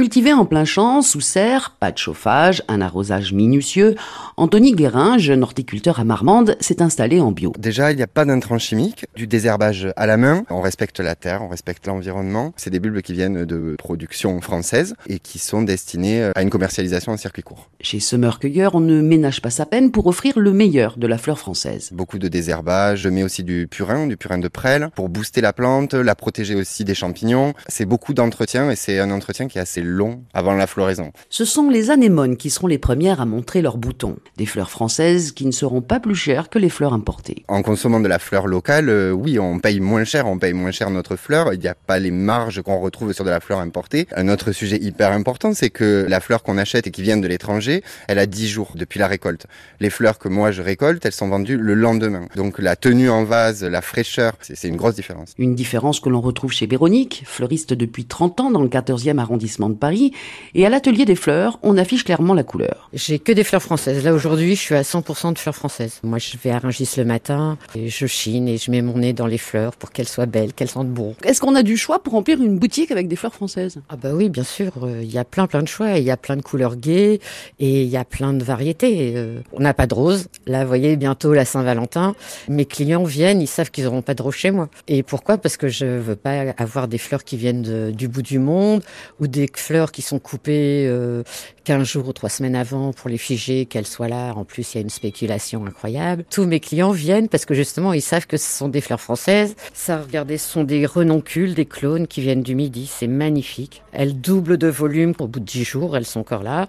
Cultivé en plein champ, sous serre, pas de chauffage, un arrosage minutieux, Anthony Guérin, jeune horticulteur à Marmande, s'est installé en bio. Déjà, il n'y a pas d'intrants chimiques, du désherbage à la main. On respecte la terre, on respecte l'environnement. C'est des bulbes qui viennent de production française et qui sont destinés à une commercialisation en circuit court. Chez Semeur Cueilleur, on ne ménage pas sa peine pour offrir le meilleur de la fleur française. Beaucoup de désherbage, je mets aussi du purin, du purin de prêle, pour booster la plante, la protéger aussi des champignons. C'est beaucoup d'entretien et c'est un entretien qui est assez long avant la floraison. Ce sont les anémones qui seront les premières à montrer leurs boutons. Des fleurs françaises qui ne seront pas plus chères que les fleurs importées. En consommant de la fleur locale, euh, oui, on paye moins cher, on paye moins cher notre fleur. Il n'y a pas les marges qu'on retrouve sur de la fleur importée. Un autre sujet hyper important, c'est que la fleur qu'on achète et qui vient de l'étranger, elle a 10 jours depuis la récolte. Les fleurs que moi je récolte, elles sont vendues le lendemain. Donc la tenue en vase, la fraîcheur, c'est une grosse différence. Une différence que l'on retrouve chez Véronique, fleuriste depuis 30 ans dans le 14e arrondissement de Paris. Et à l'atelier des fleurs, on affiche clairement la couleur. J'ai que des fleurs françaises. Là aujourd'hui, je suis à 100% de fleurs françaises. Moi, je vais à Rungis le matin et je chine et je mets mon nez dans les fleurs pour qu'elles soient belles, qu'elles sentent bon. Est-ce qu'on a du choix pour remplir une boutique avec des fleurs françaises? Ah bah oui, bien sûr. euh, Il y a plein plein de choix. Il y a plein de couleurs gaies et il y a plein de variétés. Euh, On n'a pas de rose. Là, vous voyez, bientôt la Saint-Valentin. Mes clients viennent, ils savent qu'ils n'auront pas de rose chez moi. Et pourquoi? Parce que je veux pas avoir des fleurs qui viennent de- du bout du monde ou des fleurs qui sont coupées euh, 15 jours ou 3 semaines avant pour les figer, qu'elles soient là. En plus, il y a une spéculation incroyable. Tous mes clients viennent parce que justement, ils savent que ce sont des fleurs françaises. Ça, regardez, ce sont des renoncules, des clones qui viennent du Midi. C'est magnifique. Elles doublent de volume. Au bout de 10 jours, elles sont encore là.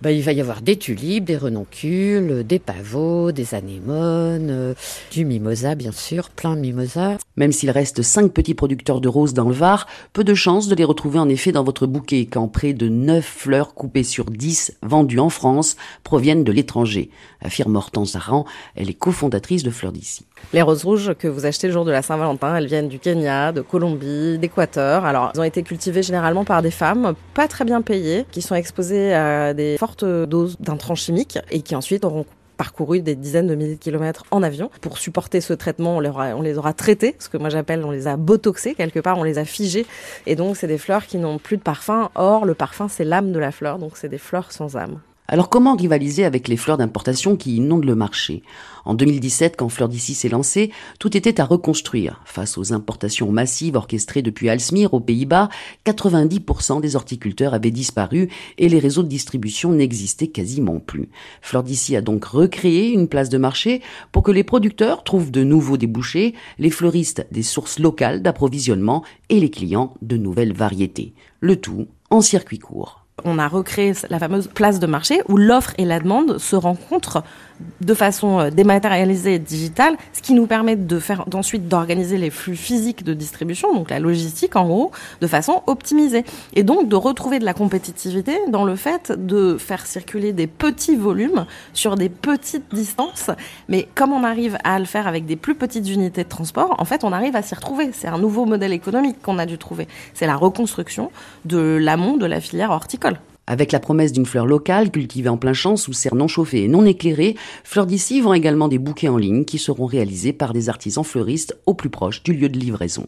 Ben, il va y avoir des tulipes, des renoncules, des pavots, des anémones, euh, du mimosa, bien sûr, plein de mimosa. Même s'il reste 5 petits producteurs de roses dans le Var, peu de chances de les retrouver en effet dans votre bouquet quand près de 9 fleurs coupées sur 10 vendues en France proviennent de l'étranger, affirme Hortense Aran, elle est cofondatrice de Fleurs d'ici. Les roses rouges que vous achetez le jour de la Saint-Valentin, elles viennent du Kenya, de Colombie, d'Équateur. Alors, elles ont été cultivées généralement par des femmes pas très bien payées, qui sont exposées à des fortes doses d'intrants chimiques et qui ensuite auront parcouru des dizaines de milliers de kilomètres en avion. Pour supporter ce traitement, on les aura, on les aura traités, ce que moi j'appelle, on les a botoxés quelque part, on les a figés. Et donc, c'est des fleurs qui n'ont plus de parfum. Or, le parfum, c'est l'âme de la fleur, donc c'est des fleurs sans âme. Alors comment rivaliser avec les fleurs d'importation qui inondent le marché? En 2017, quand Fleurs d'ici s'est lancé, tout était à reconstruire. Face aux importations massives orchestrées depuis Alsmere aux Pays-Bas, 90% des horticulteurs avaient disparu et les réseaux de distribution n'existaient quasiment plus. Fleurs d'ici a donc recréé une place de marché pour que les producteurs trouvent de nouveaux débouchés, les fleuristes des sources locales d'approvisionnement et les clients de nouvelles variétés. Le tout en circuit court on a recréé la fameuse place de marché où l'offre et la demande se rencontrent de façon euh, dématérialisée et digitale, ce qui nous permet de faire d'ensuite d'organiser les flux physiques de distribution, donc la logistique en gros, de façon optimisée. Et donc de retrouver de la compétitivité dans le fait de faire circuler des petits volumes sur des petites distances. Mais comme on arrive à le faire avec des plus petites unités de transport, en fait on arrive à s'y retrouver. C'est un nouveau modèle économique qu'on a dû trouver. C'est la reconstruction de l'amont de la filière horticole. Avec la promesse d'une fleur locale cultivée en plein champ sous serre non chauffée et non éclairée, Fleurs d'ici vend également des bouquets en ligne qui seront réalisés par des artisans fleuristes au plus proche du lieu de livraison.